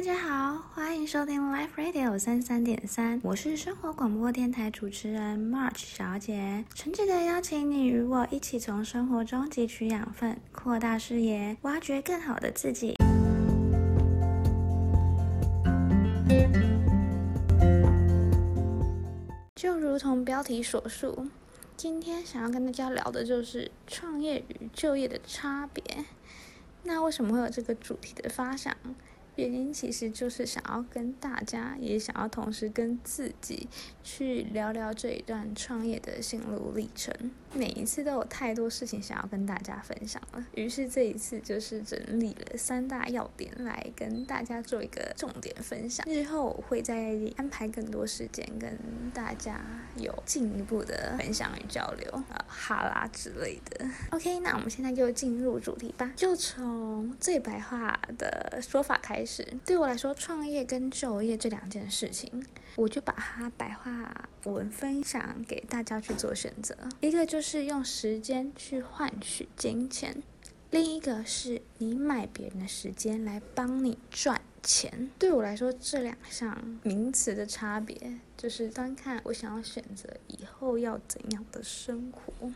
大家好，欢迎收听 Life Radio 三三点三，我是生活广播电台主持人 March 小姐，诚挚的邀请你与我一起从生活中汲取养分，扩大视野，挖掘更好的自己。就如同标题所述，今天想要跟大家聊的就是创业与就业的差别。那为什么会有这个主题的发想？原因其实就是想要跟大家，也想要同时跟自己去聊聊这一段创业的心路历程。每一次都有太多事情想要跟大家分享了，于是这一次就是整理了三大要点来跟大家做一个重点分享。日后我会再安排更多时间跟大家有进一步的分享与交流，呃，哈啦之类的。OK，那我们现在就进入主题吧，就从最白话的说法开始。对我来说，创业跟就业这两件事情，我就把它白话文分享给大家去做选择。一个就就是用时间去换取金钱，另一个是你买别人的时间来帮你赚钱。对我来说，这两项名词的差别，就是单看我想要选择以后要怎样的生活。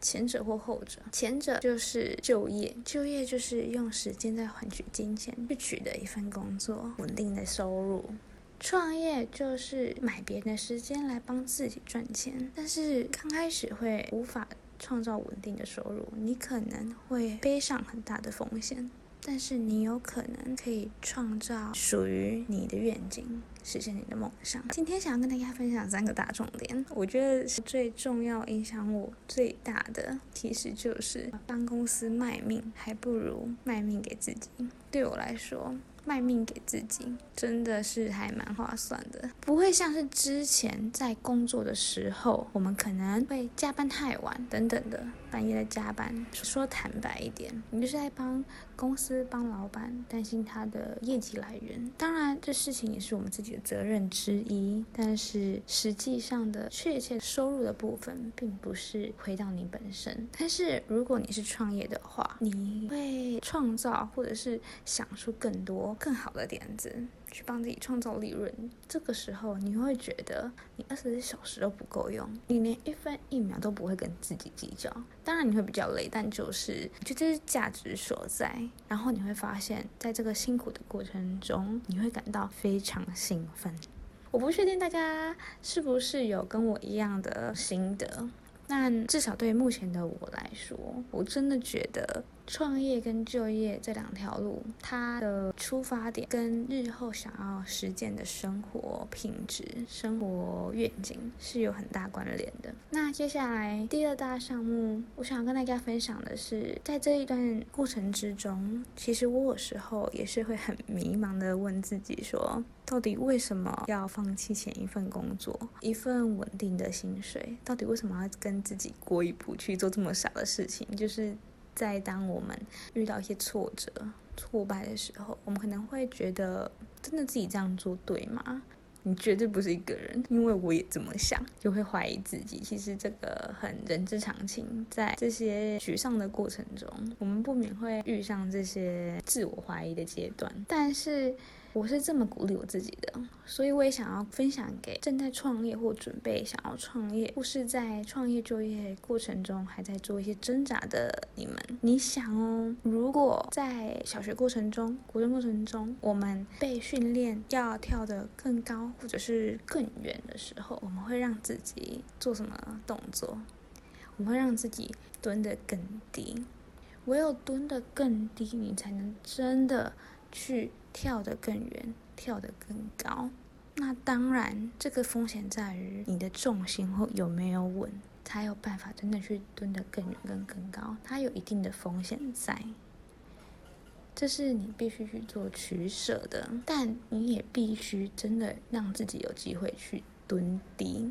前者或后者，前者就是就业，就业就是用时间在换取金钱，去取得一份工作，稳定的收入。创业就是买别人的时间来帮自己赚钱，但是刚开始会无法创造稳定的收入，你可能会背上很大的风险。但是你有可能可以创造属于你的愿景，实现你的梦想。今天想要跟大家分享三个大重点，我觉得最重要、影响我最大的，其实就是帮公司卖命，还不如卖命给自己。对我来说。卖命给自己，真的是还蛮划算的，不会像是之前在工作的时候，我们可能会加班太晚等等的，半夜的加班。说坦白一点，你就是在帮公司、帮老板担心他的业绩来源。当然，这事情也是我们自己的责任之一，但是实际上的确切收入的部分，并不是回到你本身。但是如果你是创业的话，你会创造或者是想出更多。更好的点子去帮自己创造利润，这个时候你会觉得你二十四小时都不够用，你连一分一秒都不会跟自己计较。当然你会比较累，但就是我觉得这是价值所在。然后你会发现在这个辛苦的过程中，你会感到非常兴奋。我不确定大家是不是有跟我一样的心得，但至少对目前的我来说，我真的觉得。创业跟就业这两条路，它的出发点跟日后想要实践的生活品质、生活愿景是有很大关联的。那接下来第二大项目，我想跟大家分享的是，在这一段过程之中，其实我有时候也是会很迷茫的问自己说，到底为什么要放弃前一份工作，一份稳定的薪水？到底为什么要跟自己过意不去，做这么傻的事情？就是。在当我们遇到一些挫折、挫败的时候，我们可能会觉得，真的自己这样做对吗？你绝对不是一个人，因为我也这么想，就会怀疑自己。其实这个很人之常情，在这些沮丧的过程中，我们不免会遇上这些自我怀疑的阶段，但是。我是这么鼓励我自己的，所以我也想要分享给正在创业或准备想要创业，或是在创业就业过程中还在做一些挣扎的你们。你想哦，如果在小学过程中、国中过程中，我们被训练要跳得更高或者是更远的时候，我们会让自己做什么动作？我们会让自己蹲得更低。唯有蹲得更低，你才能真的去。跳得更远，跳得更高，那当然，这个风险在于你的重心或有没有稳，才有办法真的去蹲得更远、跟更高。它有一定的风险在，这是你必须去做取舍的，但你也必须真的让自己有机会去蹲低。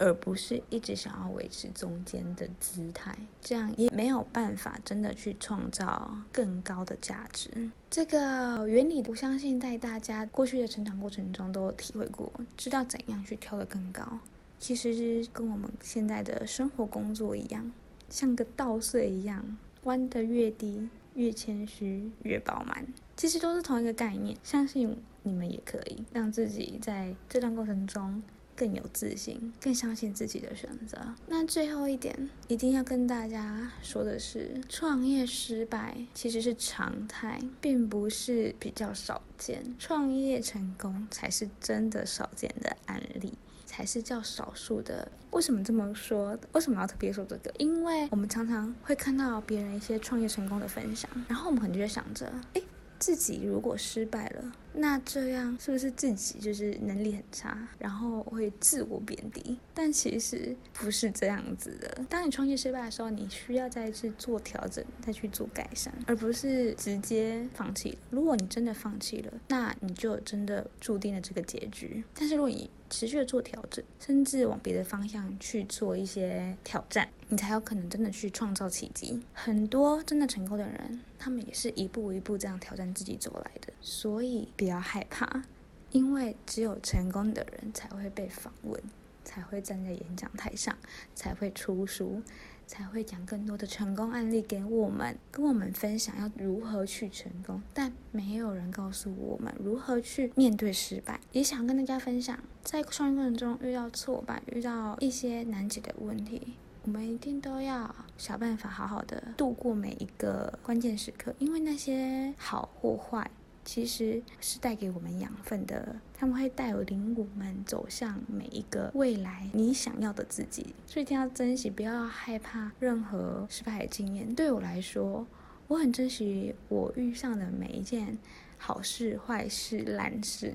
而不是一直想要维持中间的姿态，这样也没有办法真的去创造更高的价值。这个原理，我相信在大家过去的成长过程中都有体会过，知道怎样去跳得更高。其实跟我们现在的生活工作一样，像个稻穗一样，弯得越低，越谦虚，越饱满。其实都是同一个概念，相信你们也可以让自己在这段过程中。更有自信，更相信自己的选择。那最后一点，一定要跟大家说的是，创业失败其实是常态，并不是比较少见。创业成功才是真的少见的案例，才是较少数的。为什么这么说？为什么要特别说这个？因为我们常常会看到别人一些创业成功的分享，然后我们可能就会想着，哎。自己如果失败了，那这样是不是自己就是能力很差，然后会自我贬低？但其实不是这样子的。当你创业失败的时候，你需要再去做调整，再去做改善，而不是直接放弃。如果你真的放弃了，那你就真的注定了这个结局。但是如果你持续的做调整，甚至往别的方向去做一些挑战，你才有可能真的去创造奇迹。很多真的成功的人，他们也是一步一步这样挑战自己走来的。所以不要害怕，因为只有成功的人才会被访问，才会站在演讲台上，才会出书。才会讲更多的成功案例给我们，跟我们分享要如何去成功，但没有人告诉我们如何去面对失败。也想跟大家分享，在创业过程中遇到挫败，遇到一些难解的问题，我们一定都要想办法好好的度过每一个关键时刻，因为那些好或坏。其实是带给我们养分的，他们会带领我们走向每一个未来你想要的自己，所以一定要珍惜，不要害怕任何失败的经验。对我来说，我很珍惜我遇上的每一件好事、坏事、烂事，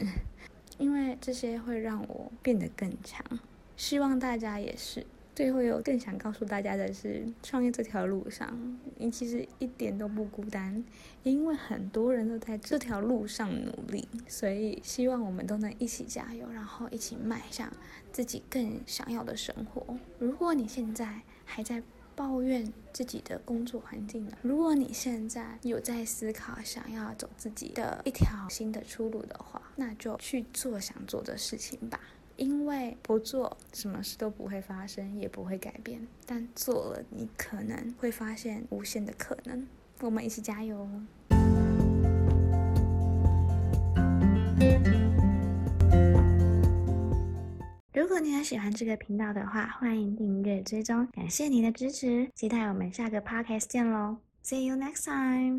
因为这些会让我变得更强。希望大家也是。最后，有更想告诉大家的是，创业这条路上，你其实一点都不孤单，因为很多人都在这条路上努力，所以希望我们都能一起加油，然后一起迈向自己更想要的生活。如果你现在还在抱怨自己的工作环境呢？如果你现在有在思考想要走自己的一条新的出路的话，那就去做想做的事情吧。因为不做，什么事都不会发生，也不会改变；但做了，你可能会发现无限的可能。我们一起加油！如果你也喜欢这个频道的话，欢迎订阅追踪，感谢你的支持，期待我们下个 podcast 见喽！See you next time。